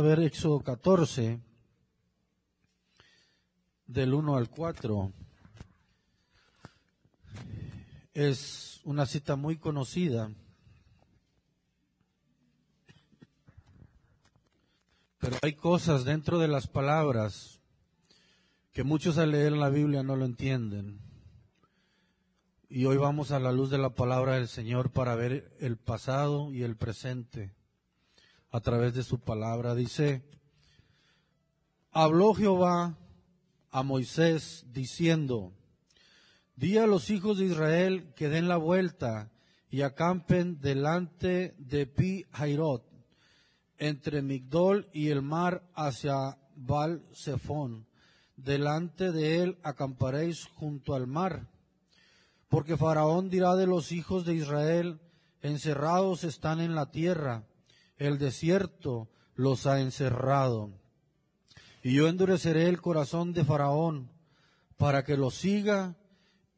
A ver Éxodo 14, del 1 al 4. Es una cita muy conocida. Pero hay cosas dentro de las palabras que muchos al leer la Biblia no lo entienden. Y hoy vamos a la luz de la palabra del Señor para ver el pasado y el presente a través de su palabra. Dice, habló Jehová a Moisés diciendo, di a los hijos de Israel que den la vuelta y acampen delante de Pi Jairot, entre Migdol y el mar hacia Baal Zephón. Delante de él acamparéis junto al mar. Porque Faraón dirá de los hijos de Israel, encerrados están en la tierra, el desierto los ha encerrado. Y yo endureceré el corazón de Faraón para que lo siga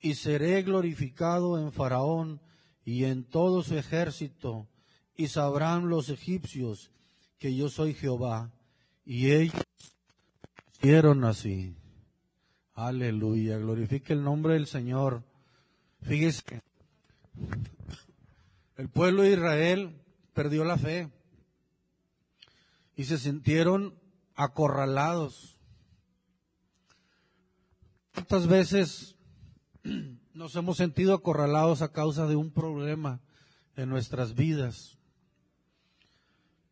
y seré glorificado en Faraón y en todo su ejército y sabrán los egipcios que yo soy Jehová. Y ellos hicieron así. Aleluya, glorifique el nombre del Señor. Fíjese, el pueblo de Israel perdió la fe y se sintieron acorralados. ¿Cuántas veces nos hemos sentido acorralados a causa de un problema en nuestras vidas?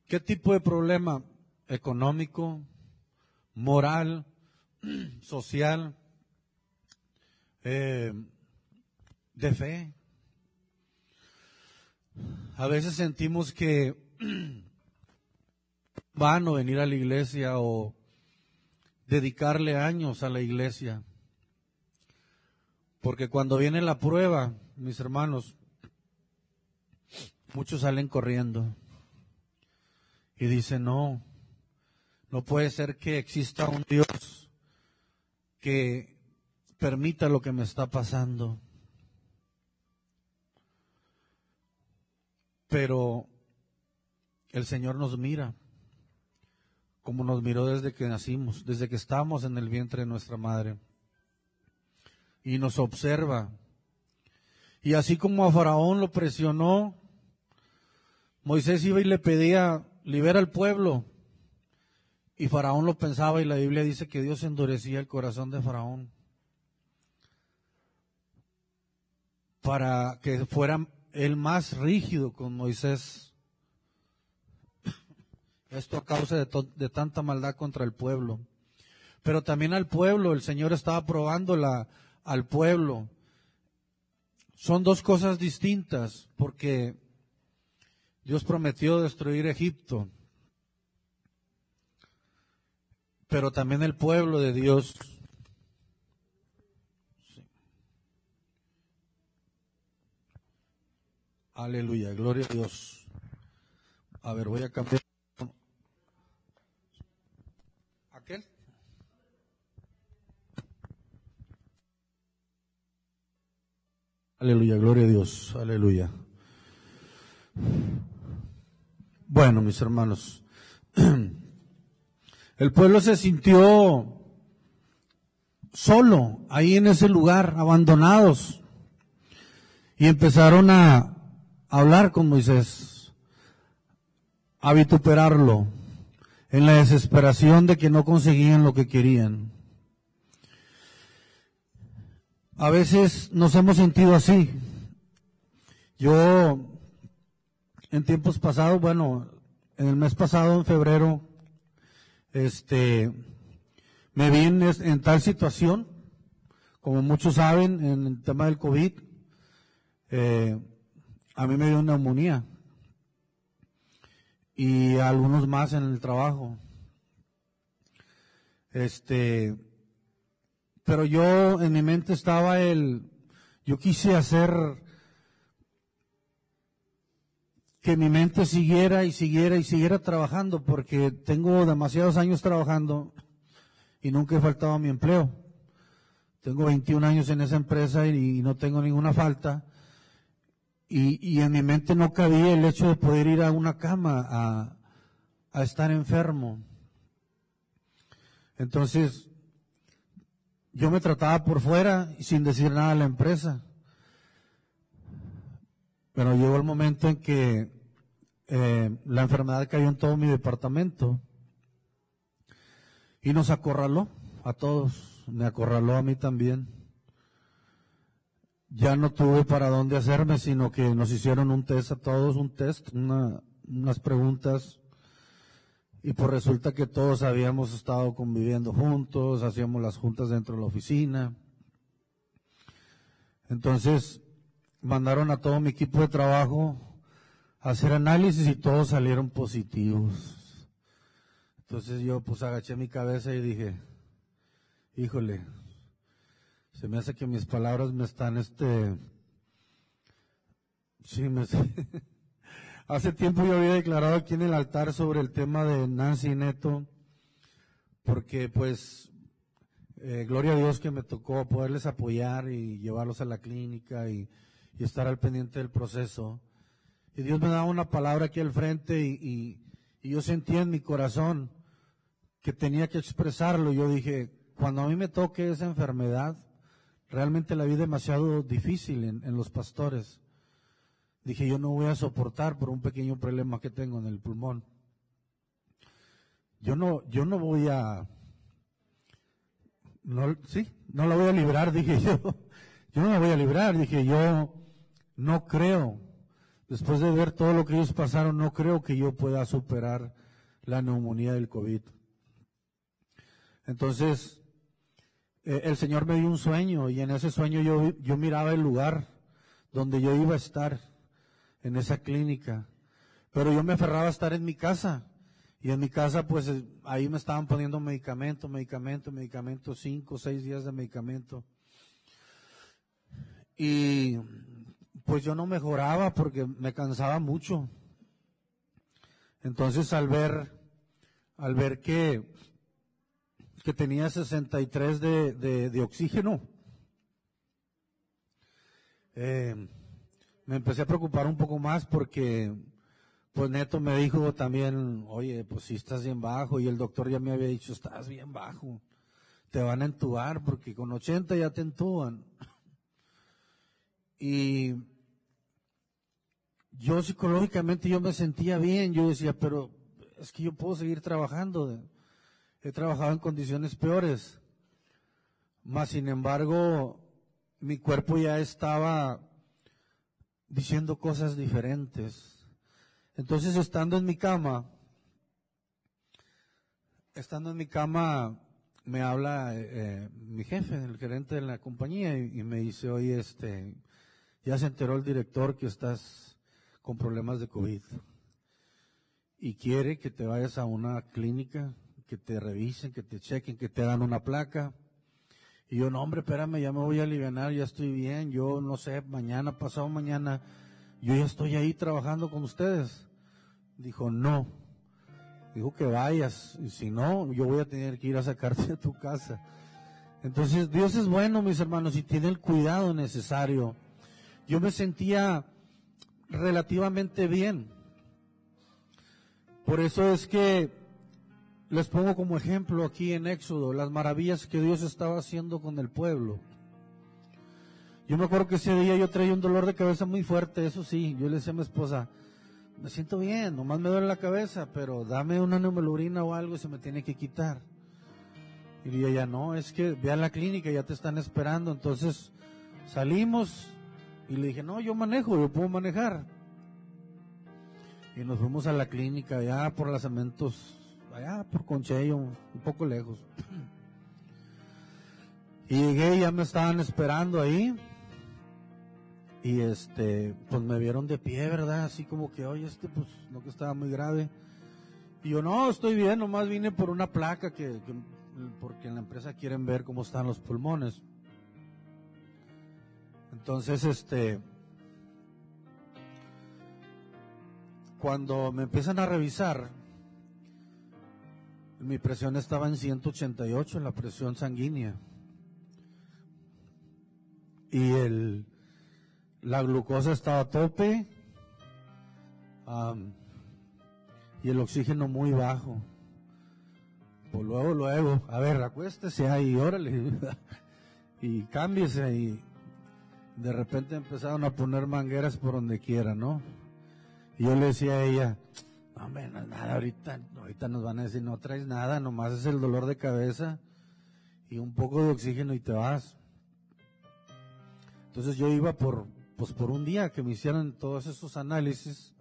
¿Qué tipo de problema? Económico, moral, social, eh, de fe. A veces sentimos que vano venir a la iglesia o dedicarle años a la iglesia. Porque cuando viene la prueba, mis hermanos, muchos salen corriendo y dicen, no, no puede ser que exista un Dios que permita lo que me está pasando. Pero el Señor nos mira como nos miró desde que nacimos, desde que estábamos en el vientre de nuestra madre. Y nos observa. Y así como a Faraón lo presionó, Moisés iba y le pedía, libera al pueblo. Y Faraón lo pensaba y la Biblia dice que Dios endurecía el corazón de Faraón para que fuera el más rígido con Moisés. Esto a causa de, tanta maldad contra el pueblo. Pero también al pueblo, el Señor estaba probándola al pueblo. Son dos cosas distintas, porque Dios prometió destruir Egipto. Pero también el pueblo de Dios Aleluya, gloria a Dios. A ver, voy a cambiar. Aleluya, gloria a Dios. Aleluya. Bueno, mis hermanos, el pueblo se sintió solo ahí en ese lugar, abandonados, y empezaron a hablar con Moisés, a vituperarlo, en la desesperación de que no conseguían lo que querían. A veces nos hemos sentido así. Yo, en tiempos pasados, bueno, en el mes pasado, en febrero, este, me vi en, tal situación, como muchos saben, en el tema del COVID, eh, a mí me dio neumonía y a algunos más en el trabajo. Este, pero yo en mi mente estaba el, yo quise hacer que mi mente siguiera y siguiera y siguiera trabajando porque tengo demasiados años trabajando y nunca he faltado a mi empleo. Tengo 21 años en esa empresa y, no tengo ninguna falta. Y, y, en mi mente no cabía el hecho de poder ir a una cama a, a estar enfermo. Entonces, yo me trataba por fuera sin decir nada a la empresa. Pero llegó el momento en que eh, la enfermedad cayó en todo mi departamento y nos acorraló a todos, me acorraló a mí también. Ya no tuve para dónde hacerme, sino que nos hicieron un test a todos, un test, unas preguntas y pues resulta que todos habíamos estado conviviendo juntos, hacíamos las juntas dentro de la oficina. Entonces mandaron a todo mi equipo de trabajo a hacer análisis y todos salieron positivos. Entonces yo pues agaché mi cabeza y dije, híjole, se me hace que mis palabras me están este, sí, me, Hace tiempo yo había declarado aquí en el altar sobre el tema de Nancy Neto, porque pues, eh, gloria a Dios que me tocó poderles apoyar y llevarlos a la clínica y, estar al pendiente del proceso. Y Dios me daba una palabra aquí al frente y, yo sentía en mi corazón que tenía que expresarlo. Yo dije, cuando a mí me toque esa enfermedad, realmente la vi demasiado difícil en los pastores. Dije, yo no voy a soportar por un pequeño problema que tengo en el pulmón. Yo no, yo no voy a, no, sí, no la voy a librar, dije yo. Yo no la voy a librar, dije yo, no creo, después de ver todo lo que ellos pasaron, no creo que yo pueda superar la neumonía del COVID. Entonces, eh, el Señor me dio un sueño y en ese sueño yo, yo miraba el lugar donde yo iba a estar en esa clínica. Pero yo me aferraba a estar en mi casa. Y en mi casa, pues eh, ahí me estaban poniendo medicamento, medicamento, medicamento, cinco, seis días de medicamento. Y pues yo no mejoraba porque me cansaba mucho. Entonces al ver, al ver que, que tenía 63 de, de, de oxígeno, eh, me empecé a preocupar un poco más porque pues Neto me dijo también, oye, pues si estás bien bajo y el doctor ya me había dicho, estás bien bajo, te van a entubar porque con 80 ya te entuban. Y yo psicológicamente yo me sentía bien, yo decía, pero es que yo puedo seguir trabajando, he trabajado en condiciones peores, más sin embargo mi cuerpo ya estaba diciendo cosas diferentes. Entonces, estando en mi cama, estando en mi cama, me habla eh, eh, mi jefe, el gerente de la compañía, y, me dice, oye, este, ya se enteró el director que estás con problemas de COVID. Y quiere que te vayas a una clínica, que te revisen, que te chequen, que te hagan una placa. Y yo, no, hombre, espérame, ya me voy a aliviar, ya estoy bien. Yo, no sé, mañana, pasado mañana, yo ya estoy ahí trabajando con ustedes. Dijo, no. Dijo que vayas. Y si no, yo voy a tener que ir a sacarte de tu casa. Entonces, Dios es bueno, mis hermanos, y tiene el cuidado necesario. Yo me sentía relativamente bien. Por eso es que les pongo como ejemplo aquí en Éxodo las maravillas que Dios estaba haciendo con el pueblo. Yo me acuerdo que ese día yo traía un dolor de cabeza muy fuerte, eso sí, yo le decía a mi esposa, me siento bien, nomás me duele la cabeza, pero dame una neumolurina o algo y se me tiene que quitar. Y ella, no, es que ve a la clínica, ya te están esperando. Entonces salimos y le dije, no, yo manejo, yo puedo manejar. Y nos fuimos a la clínica, allá por las cementos allá por Conchello, un poco lejos. Y llegué, ya me estaban esperando ahí. Y este, pues me vieron de pie, ¿verdad? Así como que, oye, este, pues, no que estaba muy grave. Y yo, no, estoy bien, nomás vine por una placa que, porque en la empresa quieren ver cómo están los pulmones. Entonces, este, cuando me empiezan a revisar, mi presión estaba en 188, la presión sanguínea. Y el, la glucosa estaba a tope. y el oxígeno muy bajo. Pues luego, luego, a ver, acuéstese ahí, órale, y cámbiese y de repente empezaron a poner mangueras por donde quiera, ¿no? Y yo le decía a ella, no, hombre, nada, ahorita, ahorita nos van a decir, no traes nada, nomás es el dolor de cabeza y un poco de oxígeno y te vas. Entonces yo iba por, pues por un día que me hicieran todos esos análisis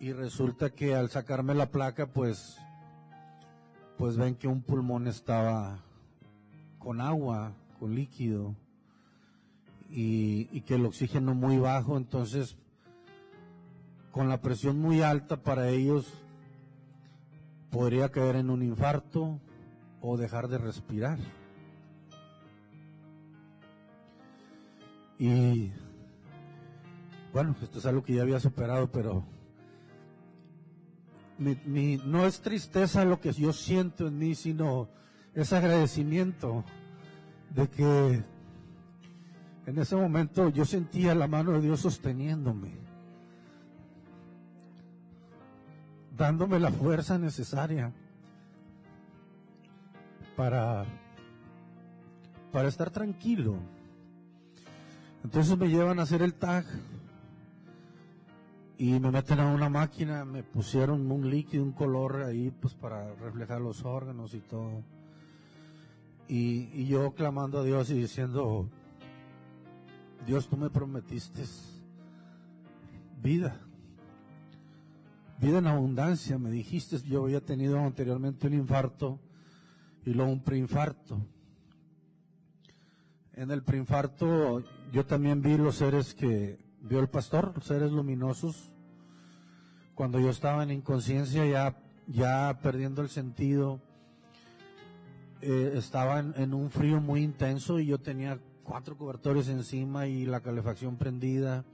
y resulta que al sacarme la placa, pues, pues ven que un pulmón estaba con agua, con líquido y, y que el oxígeno muy bajo, entonces con la presión muy alta para ellos podría caer en un infarto o dejar de respirar. Y bueno, esto es algo que ya había superado, pero mi, no es tristeza lo que yo siento en mí, sino es agradecimiento de que en ese momento yo sentía la mano de Dios sosteniéndome, dándome la fuerza necesaria para, para estar tranquilo. Entonces me llevan a hacer el tag y me meten a una máquina, me pusieron un líquido, un color ahí pues para reflejar los órganos y todo. Y, y yo clamando a Dios y diciendo, Dios, tú me prometiste vida, vida en abundancia, me dijiste, yo había tenido anteriormente un infarto y luego un preinfarto. En el preinfarto yo también vi los seres que vio el pastor, los seres luminosos. Cuando yo estaba en inconsciencia ya, ya perdiendo el sentido, eh, estaba en, en, un frío muy intenso y yo tenía cuatro cobertores encima y la calefacción prendida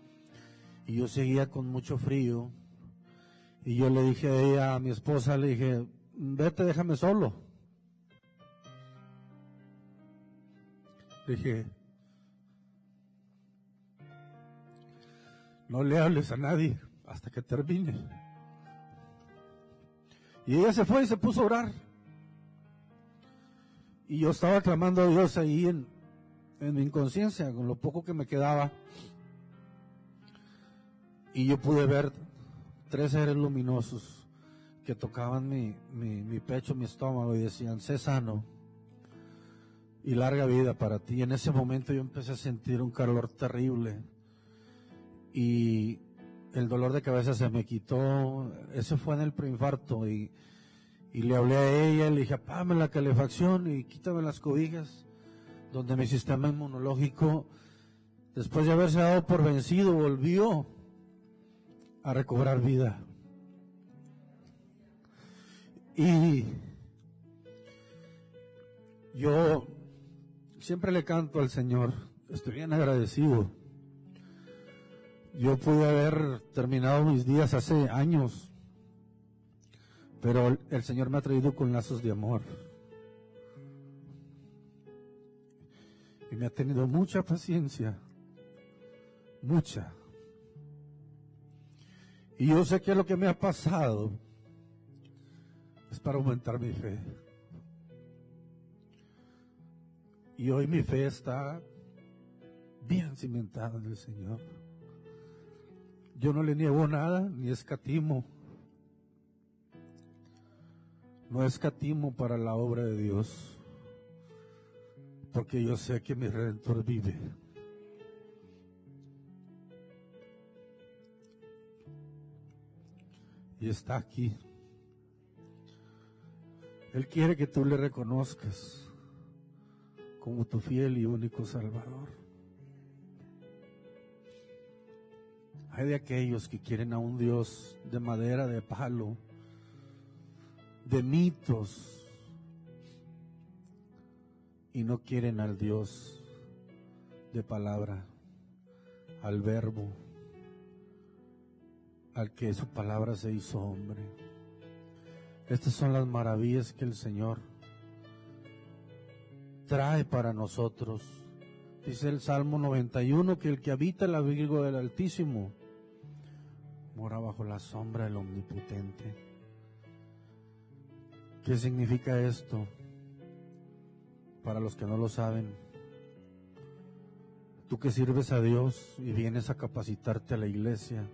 y yo seguía con mucho frío. Y yo le dije a ella, a mi esposa, le dije, vete, déjame solo. Dije, no le hables a nadie hasta que termine. Y ella se fue y se puso a orar. Y yo estaba clamando a Dios ahí en, en mi inconsciencia, con lo poco que me quedaba. Y yo pude ver tres seres luminosos que tocaban mi, mi, pecho, mi estómago y decían, sé sano y larga vida para ti. Y en ese momento yo empecé a sentir un calor terrible y el dolor de cabeza se me quitó. Eso fue en el preinfarto y, y le hablé a ella, le dije, apágame la calefacción y quítame las cobijas, donde mi sistema inmunológico, después de haberse dado por vencido, volvió a recobrar vida. Y yo siempre le canto al Señor, estoy bien agradecido. Yo pude haber terminado mis días hace años, pero el Señor me ha traído con lazos de amor. Y me ha tenido mucha paciencia, mucha. Y yo sé que lo que me ha pasado es para aumentar mi fe. Y hoy mi fe está bien cimentada en el Señor. Yo no le niego nada, ni escatimo. No escatimo para la obra de Dios, porque yo sé que mi Redentor vive. Y está aquí. Él quiere que tú le reconozcas como tu fiel y único Salvador. Hay de aquellos que quieren a un Dios de madera, de palo, de mitos, y no quieren al Dios de palabra, al verbo, al que su palabra se hizo hombre. Estas son las maravillas que el Señor trae para nosotros. Dice el Salmo 91 que el que habita el abrigo del Altísimo mora bajo la sombra del Omnipotente. ¿Qué significa esto? Para los que no lo saben, tú que sirves a Dios y vienes a capacitarte a la iglesia,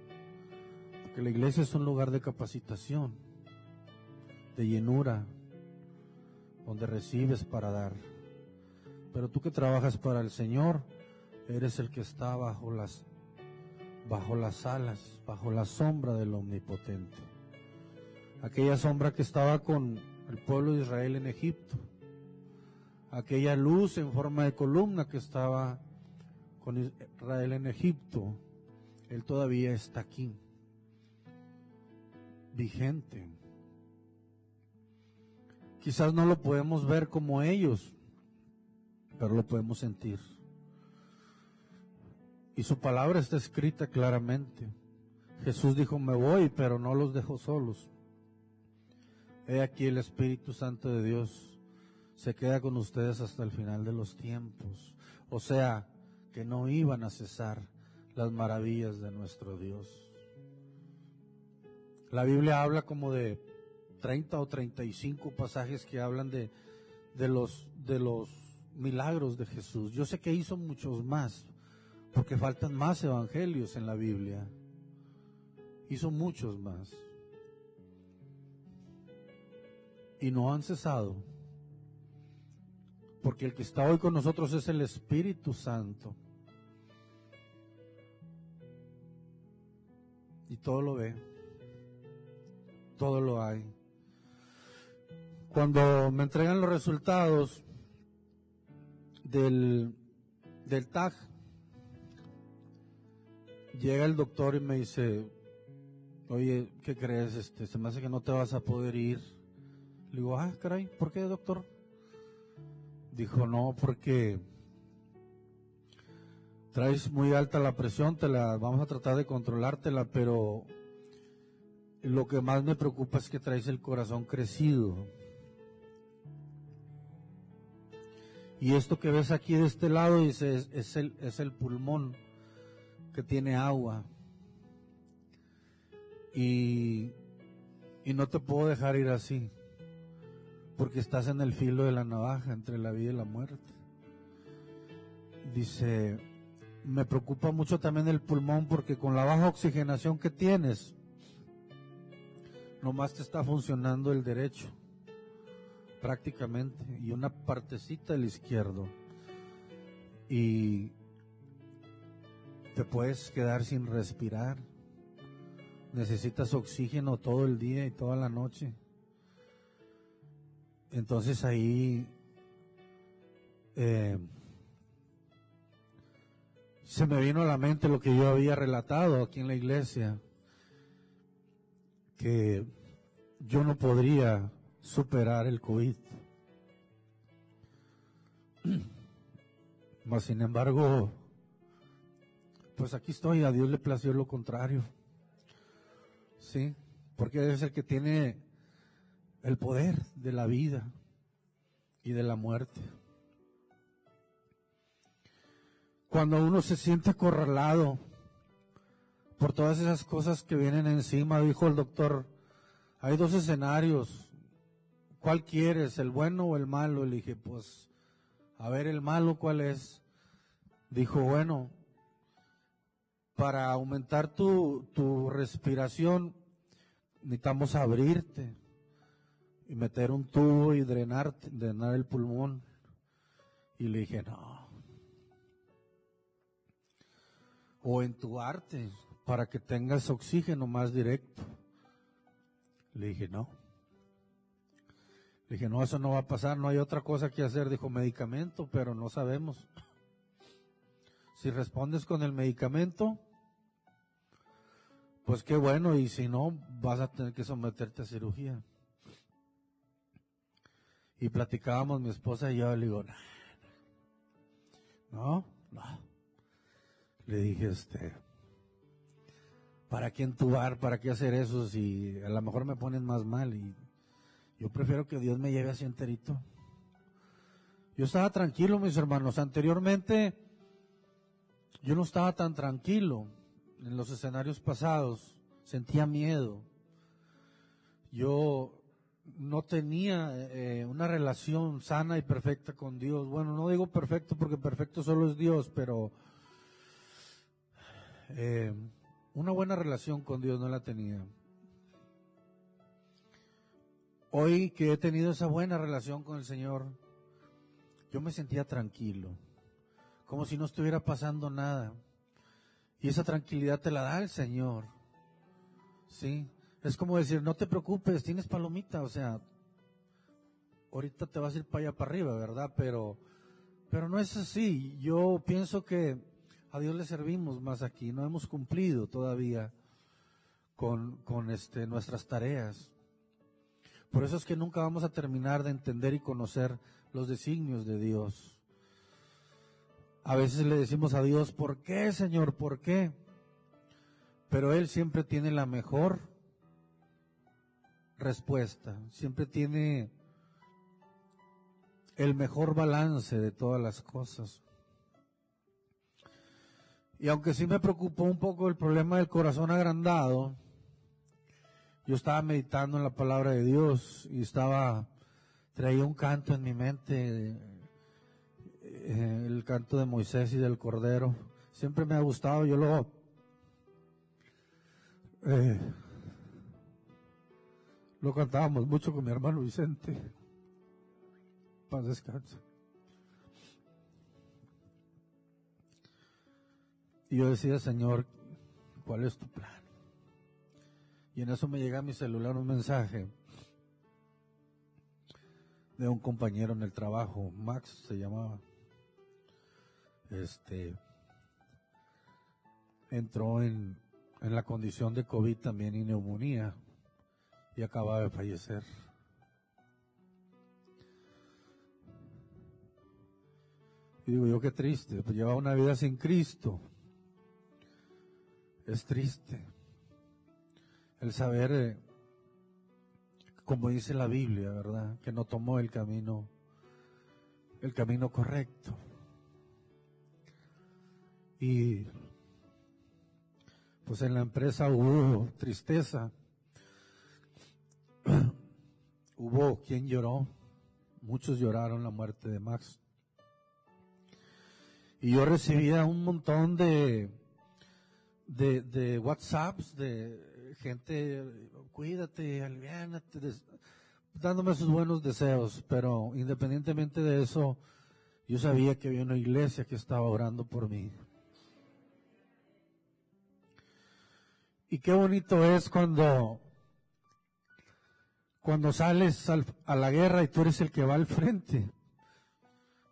porque la iglesia es un lugar de capacitación, de llenura, donde recibes para dar. Pero tú que trabajas para el Señor, eres el que está bajo las bajo las alas, bajo la sombra del Omnipotente. Aquella sombra que estaba con el pueblo de Israel en Egipto. Aquella luz en forma de columna que estaba con Israel en Egipto. Él todavía está aquí, vigente. Quizás no lo podemos ver como ellos, pero lo podemos sentir. Y su palabra está escrita claramente. Jesús dijo, me voy, pero no los dejo solos. He aquí el Espíritu Santo de Dios se queda con ustedes hasta el final de los tiempos. O sea, que no iban a cesar las maravillas de nuestro Dios. La Biblia habla como de 30 o 35 pasajes que hablan de, de los, de los milagros de Jesús. Yo sé que hizo muchos más, porque faltan más evangelios en la Biblia. Hizo muchos más. Y no han cesado. Porque el que está hoy con nosotros es el Espíritu Santo. Y todo lo ve. Todo lo hay. Cuando me entregan los resultados del, del TAG, llega el doctor y me dice, oye, ¿qué crees? Este, se me hace que no te vas a poder ir. Le digo, ah, caray, ¿por qué, doctor? Dijo, no, porque traes muy alta la presión, te la vamos a tratar de controlártela, pero lo que más me preocupa es que traes el corazón crecido. Y esto que ves aquí de este lado dice, es, el, es el pulmón que tiene agua. Y, y no te puedo dejar ir así, porque estás en el filo de la navaja entre la vida y la muerte. Dice, me preocupa mucho también el pulmón porque con la baja oxigenación que tienes, nomás te está funcionando el derecho, prácticamente, y una partecita del izquierdo. Y te puedes quedar sin respirar. Necesitas oxígeno todo el día y toda la noche. Entonces ahí eh, se me vino a la mente lo que yo había relatado aquí en la iglesia, que yo no podría superar el COVID. Mas sin embargo, pues aquí estoy, a Dios le plació lo contrario. Sí, porque es el que tiene el poder de la vida y de la muerte. Cuando uno se siente acorralado por todas esas cosas que vienen encima, dijo el doctor, hay dos escenarios. ¿Cuál quieres, el bueno o el malo? Le dije, pues, a ver, el malo, ¿cuál es? Dijo, bueno, para aumentar tu, tu respiración, necesitamos abrirte y meter un tubo y drenarte, drenar el pulmón. Y le dije, no. O entubarte para que tengas oxígeno más directo. Le dije, no. Le dije, no, eso no va a pasar, no hay otra cosa que hacer. Dijo, medicamento, pero no sabemos. Si respondes con el medicamento, pues qué bueno, y si no, vas a tener que someterte a cirugía. Y platicábamos mi esposa y yo, le digo, no, no. Le dije, este, ¿para qué entubar? ¿Para qué hacer eso? Si a lo mejor me ponen más mal y yo prefiero que Dios me lleve así enterito. Yo estaba tranquilo, mis hermanos. Anteriormente, yo no estaba tan tranquilo en los escenarios pasados. sentía miedo. Yo no tenía eh, una relación sana y perfecta con Dios. Bueno, no digo perfecto porque perfecto solo es Dios, pero eh, una buena relación con Dios no la tenía. Hoy que he tenido esa buena relación con el Señor, yo me sentía tranquilo, como si no estuviera pasando nada. Y esa tranquilidad te la da el Señor. ¿Sí? Es como decir, no te preocupes, tienes palomita, o sea, ahorita te vas a ir para allá para arriba, ¿verdad? Pero, pero no es así. Yo pienso que a Dios le servimos más aquí, no hemos cumplido todavía con, este, nuestras tareas. Por eso es que nunca vamos a terminar de entender y conocer los designios de Dios. A veces le decimos a Dios, ¿por qué, Señor? ¿Por qué? Pero Él siempre tiene la mejor respuesta, siempre tiene el mejor balance de todas las cosas. Y aunque sí me preocupó un poco el problema del corazón agrandado, yo estaba meditando en la palabra de Dios y estaba, traía un canto en mi mente, eh, el canto de Moisés y del Cordero. Siempre me ha gustado, yo lo, eh, lo cantábamos mucho con mi hermano Vicente. Paz descansa. Y yo decía, Señor, ¿cuál es tu plan? Y en eso me llega a mi celular un mensaje de un compañero en el trabajo, Max se llamaba. Este entró en, en la condición de COVID también y neumonía y acaba de fallecer. Y digo yo, qué triste, pues lleva una vida sin Cristo. Es triste el saber, eh, como dice la Biblia, ¿verdad? Que no tomó el camino, el camino correcto. Y pues en la empresa hubo tristeza Hubo quien lloró, muchos lloraron la muerte de Max. Y yo recibía un montón de, de, de WhatsApps de gente, cuídate, aliviánate, dándome sus buenos deseos, pero independientemente de eso, yo sabía que había una iglesia que estaba orando por mí. Y qué bonito es cuando cuando sales a la guerra y tú eres el que va al frente.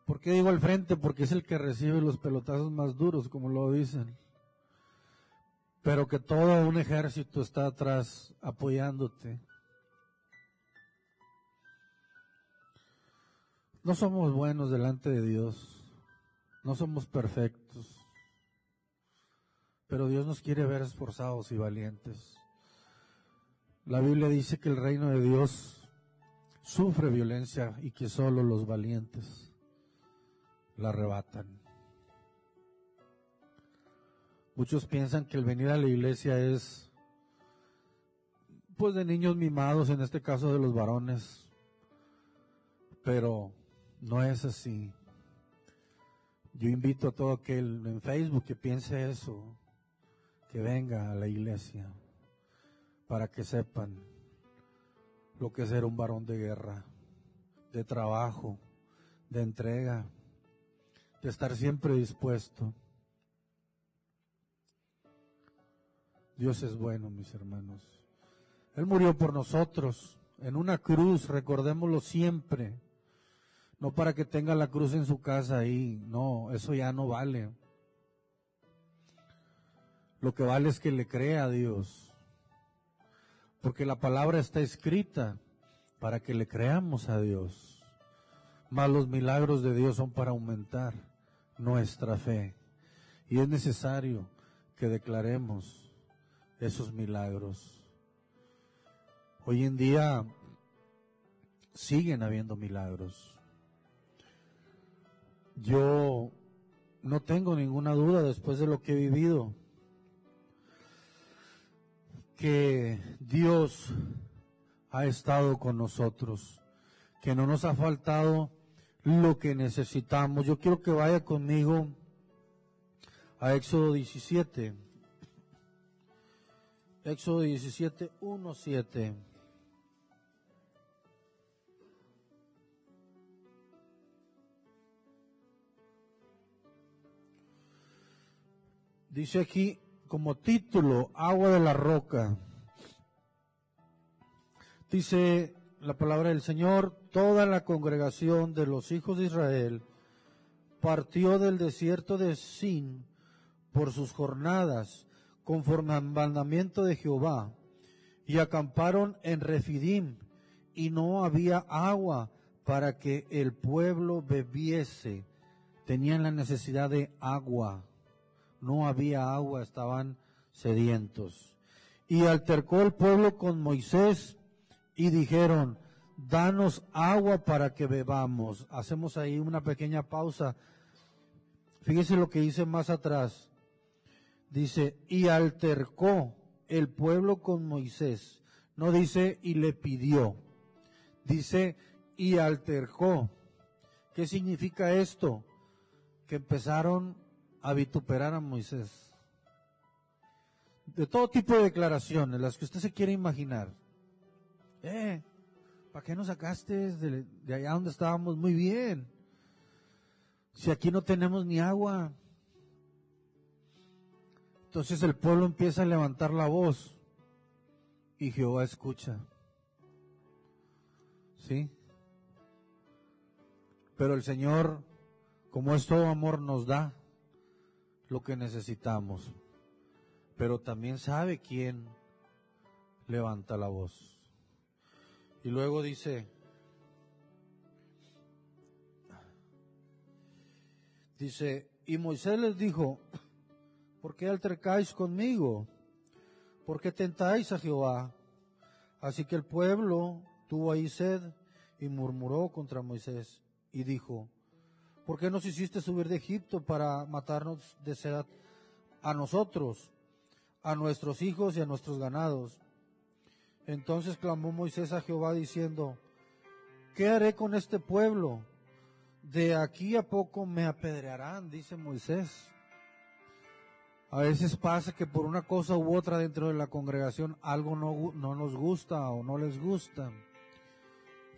¿Por qué digo al frente? Porque es el que recibe los pelotazos más duros, como lo dicen. Pero que todo un ejército está atrás apoyándote. No somos buenos delante de Dios. No somos perfectos. Pero Dios nos quiere ver esforzados y valientes. La Biblia dice que el reino de Dios sufre violencia y que solo los valientes la arrebatan. Muchos piensan que el venir a la iglesia es pues de niños mimados, en este caso de los varones, pero no es así. Yo invito a todo aquel en Facebook que piense eso, que venga a la iglesia para que sepan lo que es ser un varón de guerra, de trabajo, de entrega, de estar siempre dispuesto. Dios es bueno, mis hermanos. Él murió por nosotros en una cruz, recordémoslo siempre. No para que tenga la cruz en su casa ahí, no, eso ya no vale. Lo que vale es que le crea a Dios porque la palabra está escrita para que le creamos a Dios. Mas los milagros de Dios son para aumentar nuestra fe. Y es necesario que declaremos esos milagros. Hoy en día siguen habiendo milagros. Yo no tengo ninguna duda después de lo que he vivido que Dios ha estado con nosotros, que no nos ha faltado lo que necesitamos. Yo quiero que vaya conmigo a Éxodo 17. Éxodo 17, 1, 7. Dice aquí como título, agua de la roca. Dice la palabra del Señor, toda la congregación de los hijos de Israel partió del desierto de Sin por sus jornadas, conforme al mandamiento de Jehová, y acamparon en Refidim, y no había agua para que el pueblo bebiese. Tenían la necesidad de agua no había agua, estaban sedientos. Y altercó el pueblo con Moisés y dijeron, danos agua para que bebamos. Hacemos ahí una pequeña pausa. Fíjese lo que dice más atrás. Dice, y altercó el pueblo con Moisés. No dice, y le pidió. Dice, y altercó. ¿Qué significa esto? Que empezaron a vituperar a Moisés. De todo tipo de declaraciones, las que usted se quiere imaginar. Eh, ¿para qué nos sacaste de, de allá donde estábamos muy bien? Si aquí no tenemos ni agua. Entonces el pueblo empieza a levantar la voz y Jehová escucha. ¿Sí? Pero el Señor, como es todo amor, nos da lo que necesitamos, pero también sabe quién levanta la voz. Y luego dice, dice, y Moisés les dijo, ¿por qué altercáis conmigo? ¿Por qué tentáis a Jehová? Así que el pueblo tuvo ahí sed y murmuró contra Moisés y dijo, ¿Por qué nos hiciste subir de Egipto para matarnos de sed a nosotros, a nuestros hijos y a nuestros ganados? Entonces clamó Moisés a Jehová diciendo, ¿qué haré con este pueblo? De aquí a poco me apedrearán, dice Moisés. A veces pasa que por una cosa u otra dentro de la congregación algo no, no nos gusta o no les gusta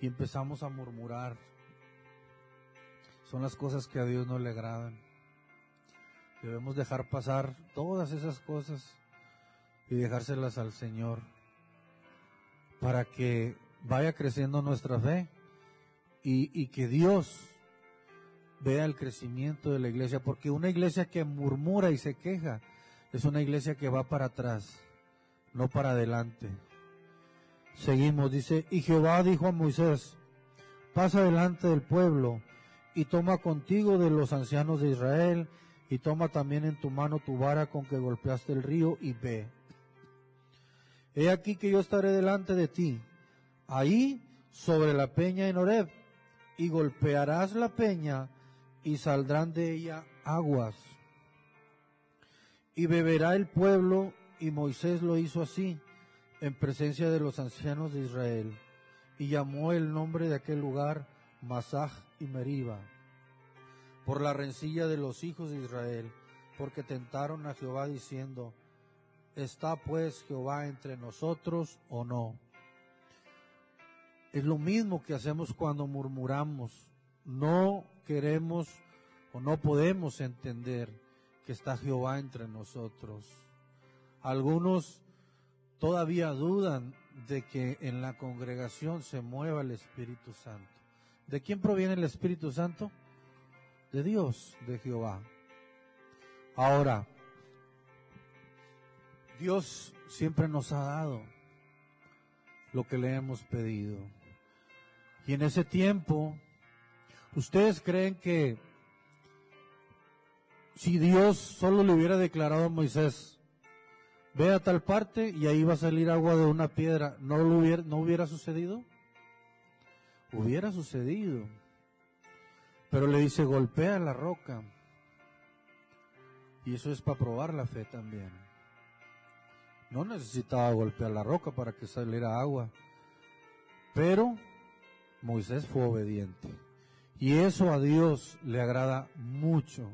y empezamos a murmurar son las cosas que a Dios no le agradan. Debemos dejar pasar todas esas cosas y dejárselas al Señor para que vaya creciendo nuestra fe y, y que Dios vea el crecimiento de la iglesia, porque una iglesia que murmura y se queja es una iglesia que va para atrás, no para adelante. Seguimos, dice, y Jehová dijo a Moisés, pasa delante del pueblo y toma contigo de los ancianos de Israel, y toma también en tu mano tu vara con que golpeaste el río, y ve. He aquí que yo estaré delante de ti, ahí sobre la peña en Horeb, y golpearás la peña, y saldrán de ella aguas. Y beberá el pueblo, y Moisés lo hizo así, en presencia de los ancianos de Israel, y llamó el nombre de aquel lugar Masaj y Meriba, por la rencilla de los hijos de Israel, porque tentaron a Jehová diciendo, ¿está pues Jehová entre nosotros o no? Es lo mismo que hacemos cuando murmuramos. No queremos o no podemos entender que está Jehová entre nosotros. Algunos todavía dudan de que en la congregación se mueva el Espíritu Santo. ¿De quién proviene el Espíritu Santo? De Dios, de Jehová. Ahora, Dios siempre nos ha dado lo que le hemos pedido. Y en ese tiempo, ¿ustedes creen que si Dios solo le hubiera declarado a Moisés, ve a tal parte y ahí va a salir agua de una piedra, ¿no, lo hubiera, no hubiera sucedido? hubiera sucedido. Pero le dice, golpea la roca. Y eso es para probar la fe también. No necesitaba golpear la roca para que saliera agua. Pero Moisés fue obediente. Y eso a Dios le agrada mucho,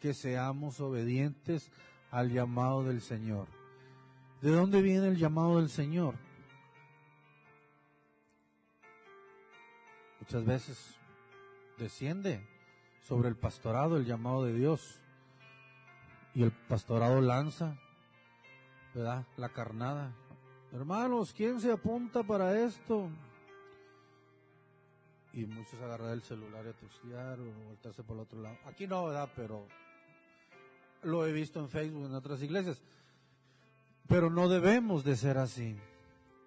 que seamos obedientes al llamado del Señor. ¿De dónde viene el llamado del Señor? Muchas veces desciende sobre el pastorado el llamado de Dios. Y el pastorado lanza, ¿verdad? La carnada. Hermanos, ¿quién se apunta para esto? Y muchos agarran el celular y a textear o voltearse por el otro lado. Aquí no, ¿verdad? Pero lo he visto en Facebook, en otras iglesias. Pero no debemos de ser así.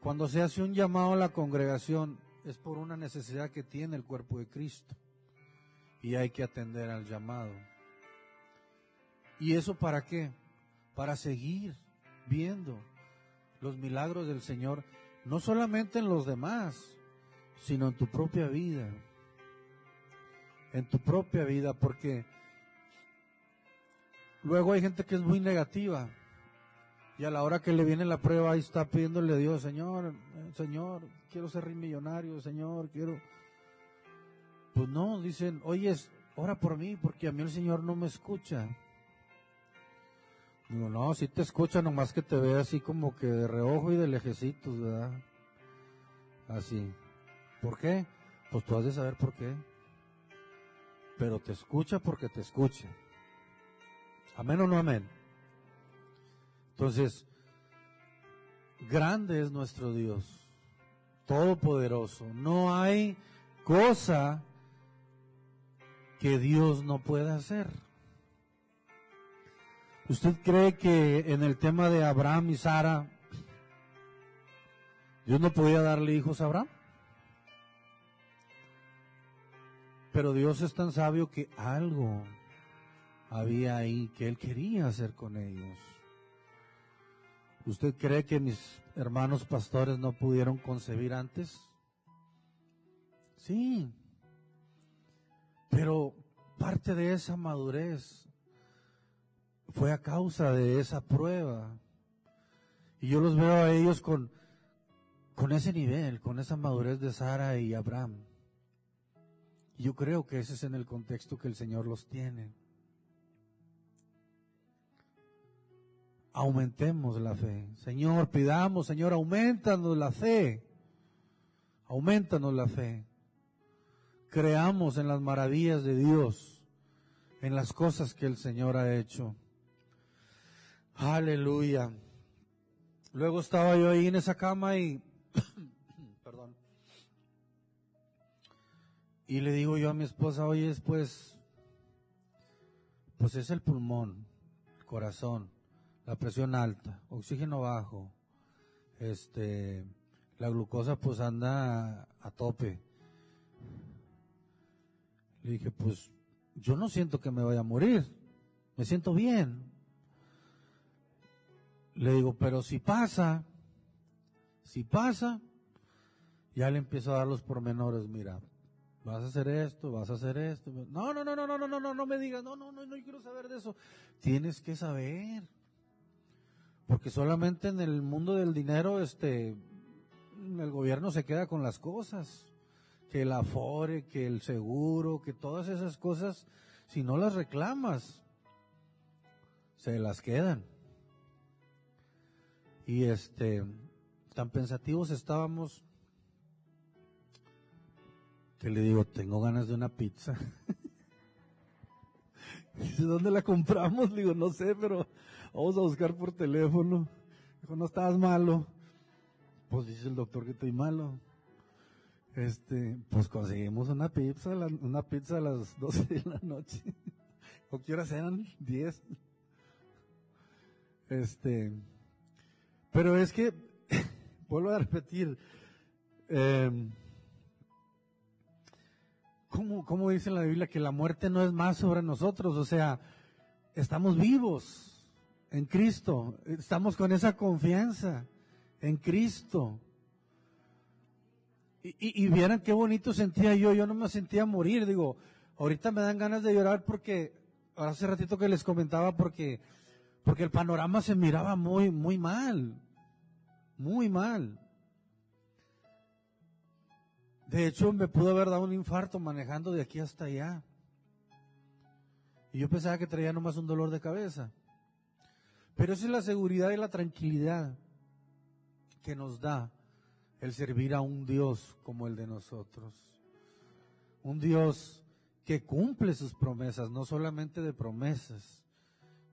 Cuando se hace un llamado a la congregación es por una necesidad que tiene el cuerpo de Cristo. Y hay que atender al llamado. ¿Y eso para qué? Para seguir viendo los milagros del Señor, no solamente en los demás, sino en tu propia vida. En tu propia vida, porque luego hay gente que es muy negativa y a la hora que le viene la prueba, ahí está pidiéndole a Dios, Señor, Señor, quiero ser millonario, Señor, quiero... Pues no, dicen, oye, ora por mí, porque a mí el Señor no me escucha. Digo, no, si te escucha, nomás que te ve así como que de reojo y de lejecitos, ¿verdad? Así. ¿Por qué? Pues tú has de saber por qué. Pero te escucha porque te escucha. Amén o no amén. Entonces, grande es nuestro Dios, todopoderoso. No hay cosa que Dios no pueda hacer. ¿Usted cree que en el tema de Abraham y Sara, Dios no podía darle hijos a Abraham? Pero Dios es tan sabio que algo había ahí que Él quería hacer con ellos. ¿Usted cree que mis hermanos pastores no pudieron concebir antes? Sí. Pero parte de esa madurez fue a causa de esa prueba. Y yo los veo a ellos con, con ese nivel, con esa madurez de Sara y Abraham. Yo creo que ese es en el contexto que el Señor los tiene. aumentemos la fe. Señor, pidamos, Señor, aumentanos la fe. Aumentanos la fe. Creamos en las maravillas de Dios, en las cosas que el Señor ha hecho. Aleluya. Luego estaba yo ahí en esa cama y, y le digo yo a mi esposa, oye, pues, pues es el pulmón, el corazón la presión alta, oxígeno bajo, este, la glucosa pues anda a, tope. Le dije, pues yo no siento que me vaya a morir, me siento bien. Le digo, pero si pasa, si pasa, ya le empiezo a dar los pormenores, mira, vas a hacer esto, vas a hacer esto. No, no, no, no, no, no, no, no, no me digas, no, no, no, no quiero saber de eso. Tienes que saber. Porque solamente en el mundo del dinero, este, el gobierno se queda con las cosas. Que el afore, que el seguro, que todas esas cosas, si no las reclamas, se las quedan. Y este, tan pensativos estábamos que le digo, tengo ganas de una pizza. Dice, ¿dónde la compramos? Le digo, no sé, pero vamos a buscar por teléfono. Dijo, no estabas malo. Pues dice el doctor que estoy malo. Este, pues conseguimos una pizza, una pizza a las 12 de la noche. ¿O qué horas eran? 10. Este, pero es que, vuelvo a repetir, eh, ¿cómo, ¿cómo dice la Biblia que la muerte no es más sobre nosotros? O sea, estamos vivos en Cristo, estamos con esa confianza en Cristo. Y, y, vieran qué bonito sentía yo, yo no me sentía morir, digo, ahorita me dan ganas de llorar porque, hace ratito que les comentaba porque, Porque el panorama se miraba muy, muy mal. Muy mal. De hecho, me pudo haber dado un infarto manejando de aquí hasta allá. Y yo pensaba que traía nomás un dolor de cabeza. Pero esa es la seguridad y la tranquilidad que nos da el servir a un Dios como el de nosotros. Un Dios que cumple sus promesas, no solamente de promesas,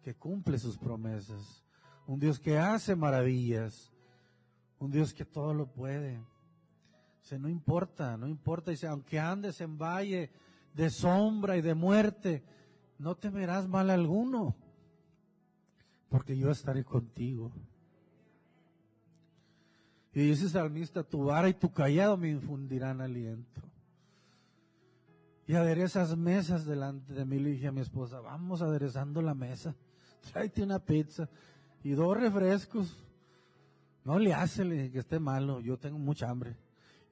que cumple sus promesas. Un Dios que hace maravillas. Un Dios que todo lo puede. Sea, no importa, no importa. Dice, aunque andes en valle de sombra y de muerte, no temerás mal alguno, porque yo estaré contigo. Y dice salmista, tu vara y tu callado me infundirán aliento. Y aderezas mesas delante de mí, le dije a mi esposa, vamos aderezando la mesa, tráete una pizza y dos refrescos. No le hace, le dije que esté malo, yo tengo mucha hambre.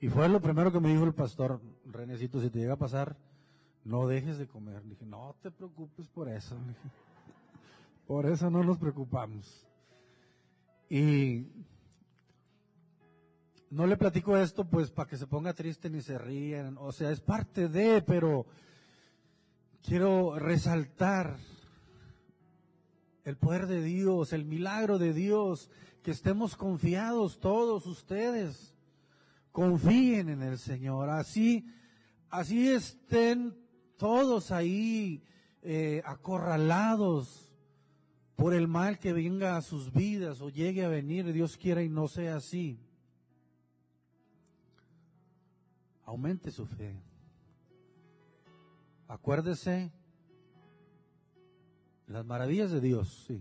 Y fue lo primero que me dijo el pastor, Renecito, si te llega a pasar, no dejes de comer. Dije, no te preocupes por eso. por eso no nos preocupamos. Y no le platico esto pues para que se ponga triste ni se ríen, o sea, es parte de, pero quiero resaltar el poder de Dios, el milagro de Dios, que estemos confiados todos ustedes, confíen en el Señor, así, así estén todos ahí eh, acorralados por el mal que venga a sus vidas o llegue a venir, Dios quiera y no sea así. aumente su fe. Acuérdese las maravillas de Dios, sí.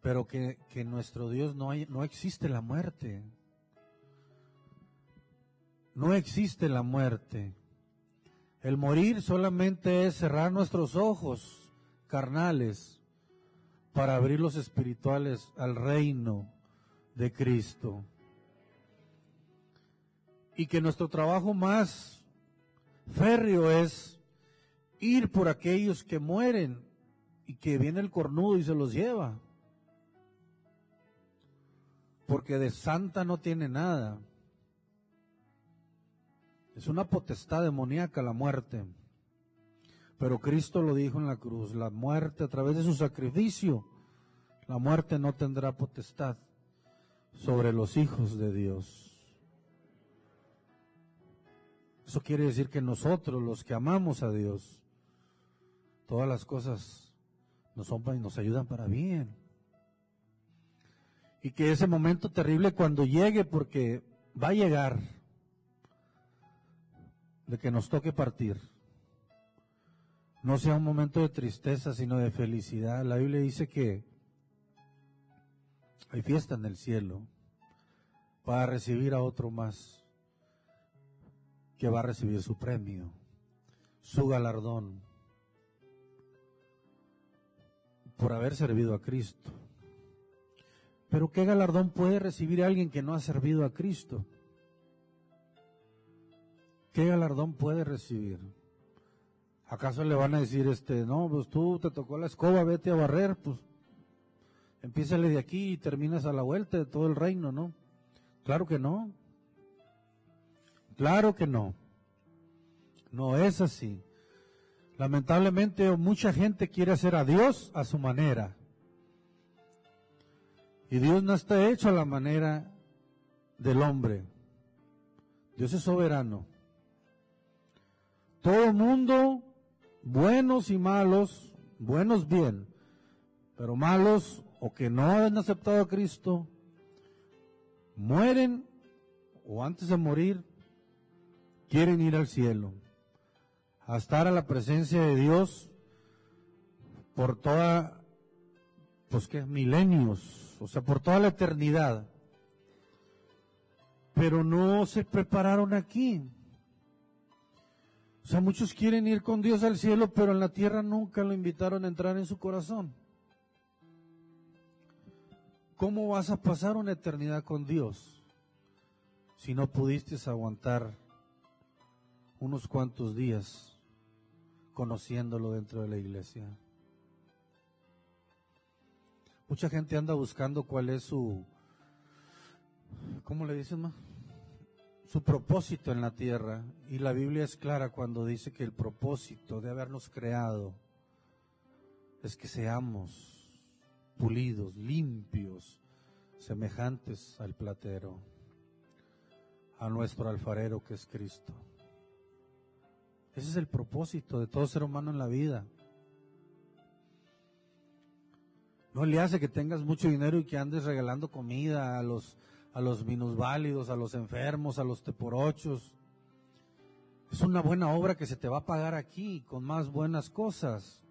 Pero que, en nuestro Dios no, hay, no existe la muerte. No existe la muerte. El morir solamente es cerrar nuestros ojos carnales para abrir los espirituales al reino de Cristo y que nuestro trabajo más férreo es ir por aquellos que mueren y que viene el cornudo y se los lleva. Porque de santa no tiene nada. Es una potestad demoníaca la muerte. Pero Cristo lo dijo en la cruz, la muerte a través de su sacrificio, la muerte no tendrá potestad sobre los hijos de Dios. Eso quiere decir que nosotros, los que amamos a Dios, todas las cosas nos son nos ayudan para bien. Y que ese momento terrible cuando llegue, porque va a llegar, de que nos toque partir, no sea un momento de tristeza, sino de felicidad. La Biblia dice que hay fiesta en el cielo para recibir a otro más que va a recibir su premio, su galardón, por haber servido a Cristo. Pero ¿qué galardón puede recibir alguien que no ha servido a Cristo? ¿Qué galardón puede recibir? ¿Acaso le van a decir, este, no, pues tú te tocó la escoba, vete a barrer, pues empiézale de aquí y terminas a la vuelta de todo el reino, ¿no? Claro que no. Claro que no. No es así. Lamentablemente mucha gente quiere hacer a Dios a su manera. Y Dios no está hecho a la manera del hombre. Dios es soberano. Todo mundo, buenos y malos, buenos bien, pero malos o que no han aceptado a Cristo, mueren o antes de morir quieren ir al cielo, a estar a la presencia de Dios por toda, pues que milenios, o sea, por toda la eternidad. Pero no se prepararon aquí. O sea, muchos quieren ir con Dios al cielo, pero en la tierra nunca lo invitaron a entrar en su corazón. ¿Cómo vas a pasar una eternidad con Dios si no pudiste aguantar unos cuantos días conociéndolo dentro de la iglesia. Mucha gente anda buscando cuál es su, ¿cómo le dicen más? Su propósito en la tierra. Y la Biblia es clara cuando dice que el propósito de habernos creado es que seamos pulidos, limpios, semejantes al platero, a nuestro alfarero que es Cristo. Ese es el propósito de todo ser humano en la vida. No le hace que tengas mucho dinero y que andes regalando comida a los, a los minusválidos, a los enfermos, a los teporochos. Es una buena obra que se te va a pagar aquí con más buenas cosas.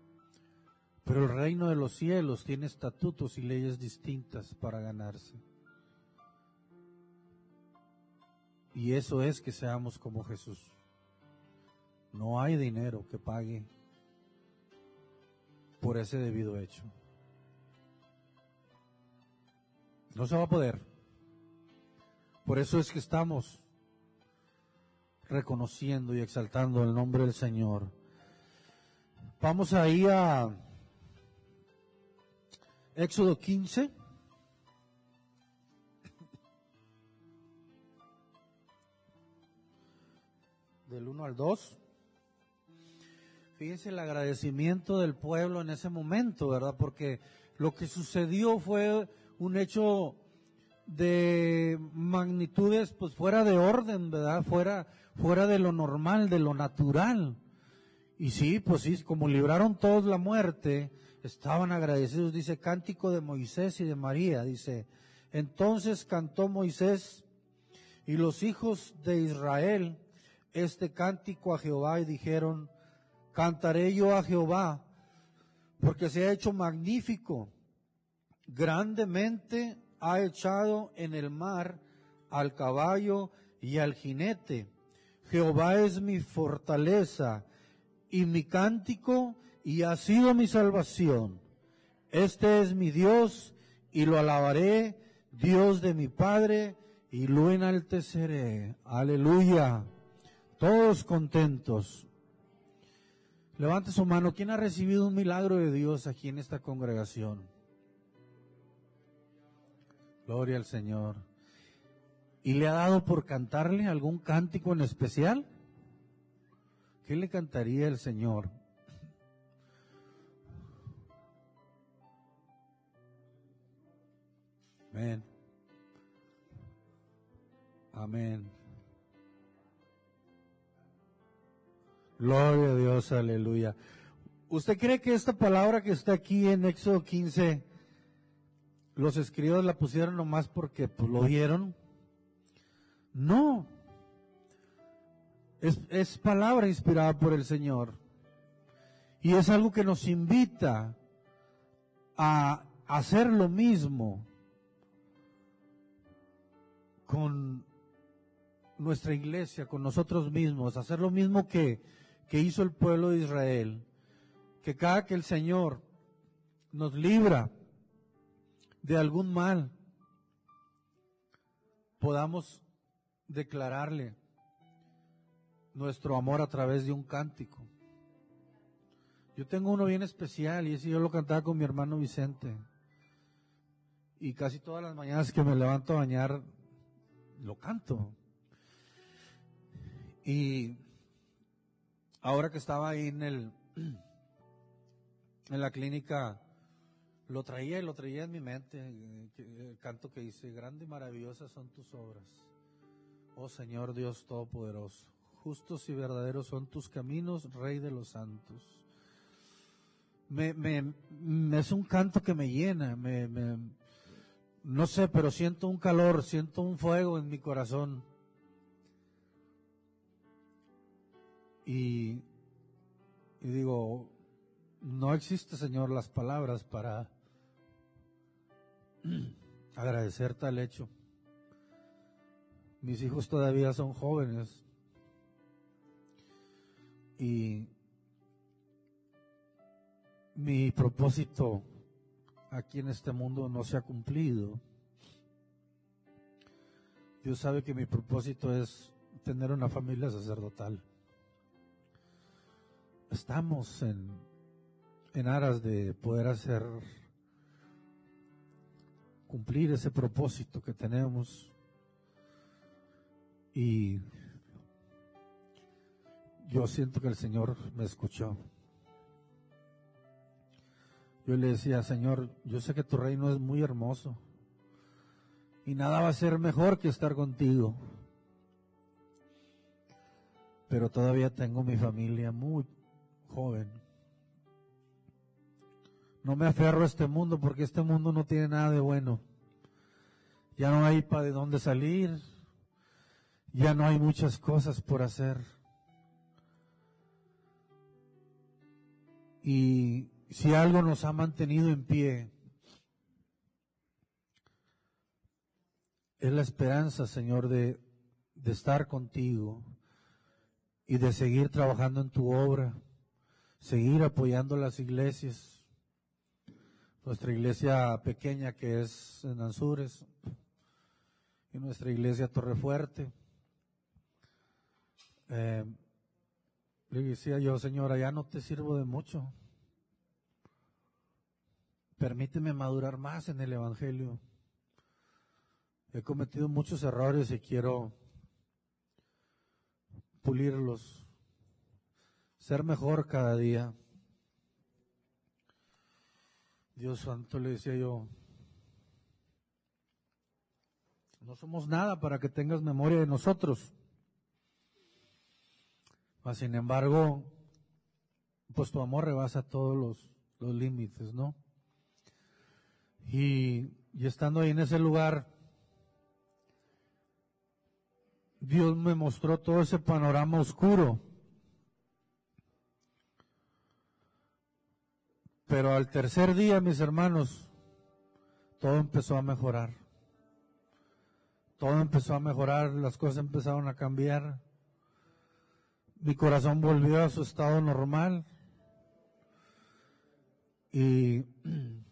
Pero el reino de los cielos tiene estatutos y leyes distintas para ganarse. Y eso es que seamos como Jesús. No hay dinero que pague por ese debido hecho. No se va a poder. Por eso es que estamos reconociendo y exaltando el nombre del Señor. Vamos ahí a Éxodo 15. Del 1 al 2. Fíjense el agradecimiento del pueblo en ese momento, ¿verdad? Porque lo que sucedió fue un hecho de magnitudes pues fuera de orden, ¿verdad? Fuera, fuera de lo normal, de lo natural. Y sí, pues sí, como libraron todos la muerte, estaban agradecidos, dice, cántico de Moisés y de María, dice, entonces cantó Moisés y los hijos de Israel este cántico a Jehová y dijeron, cantaré yo a Jehová, porque se ha hecho magnífico grandemente ha echado en el mar al caballo y al jinete. Jehová es mi fortaleza y mi cántico y ha sido mi salvación. Este es mi Dios y lo alabaré, Dios de mi Padre, y lo enalteceré. Aleluya. Todos contentos. Levante su mano. ¿Quién ha recibido un milagro de Dios aquí en esta congregación? Gloria al Señor. ¿Y le ha dado por cantarle algún cántico en especial? ¿Qué le cantaría el Señor? Amén. Amén. Gloria a Dios, aleluya. ¿Usted cree que esta palabra que está aquí en Éxodo 15 los escribas la pusieron nomás porque pues, lo vieron. No. Es, palabra inspirada por el Señor. Y es algo que nos invita a hacer lo mismo con nuestra iglesia, con nosotros mismos, hacer lo mismo que, que hizo el pueblo de Israel. Que cada que el Señor nos libra de algún mal, podamos declararle nuestro amor a través de un cántico. Yo tengo uno bien especial y ese yo lo cantaba con mi hermano Vicente. Y casi todas las mañanas que me levanto a bañar, lo canto. Y ahora que estaba ahí en el, en la clínica lo traía y lo traía en mi mente, eh, el canto que dice, grande y maravillosas son tus obras. Oh Señor Dios Todopoderoso, justos y verdaderos son tus caminos, Rey de los santos. Me, me, es un canto que me llena, me, no sé, pero siento un calor, siento un fuego en mi corazón. Y, y digo, no existe, Señor, las palabras para agradecer tal hecho. Mis hijos todavía son jóvenes y mi propósito aquí en este mundo no se ha cumplido. Dios sabe que mi propósito es tener una familia sacerdotal. Estamos en, en aras de poder hacer cumplir ese propósito que tenemos. Y yo siento que el Señor me escuchó. Yo le decía, Señor, yo sé que tu reino es muy hermoso y nada va a ser mejor que estar contigo. Pero todavía tengo mi familia muy joven. No me aferro a este mundo porque este mundo no tiene nada de bueno. Ya no hay para de dónde salir. Ya no hay muchas cosas por hacer. Y si algo nos ha mantenido en pie, es la esperanza, Señor, de, de estar contigo y de seguir trabajando en tu obra, seguir apoyando las iglesias, nuestra iglesia pequeña que es en Anzures y nuestra iglesia Torrefuerte. Eh, le decía yo, Señora, ya no te sirvo de mucho. Permíteme madurar más en el Evangelio. He cometido muchos errores y quiero pulirlos, ser mejor cada día. Dios santo le decía yo, no somos nada para que tengas memoria de nosotros. Mas, sin embargo, pues tu amor rebasa todos los, límites, ¿no? Y, y estando ahí en ese lugar, Dios me mostró todo ese panorama oscuro. Pero al tercer día, mis hermanos, todo empezó a mejorar. Todo empezó a mejorar, las cosas empezaron a cambiar. Mi corazón volvió a su estado normal. Y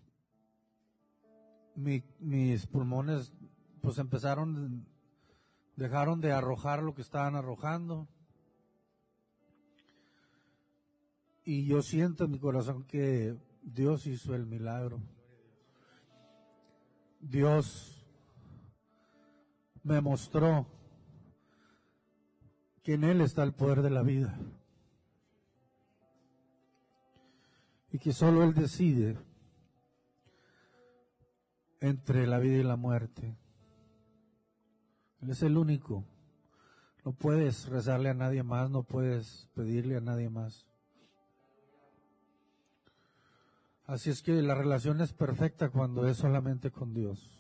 mis pulmones pues empezaron dejaron de arrojar lo que estaban arrojando. Y yo siento en mi corazón que Dios hizo el milagro. Dios me mostró que en Él está el poder de la vida. Y que solo Él decide entre la vida y la muerte. Él es el único. No puedes rezarle a nadie más, no puedes pedirle a nadie más. Así es que la relación es perfecta cuando es solamente con Dios.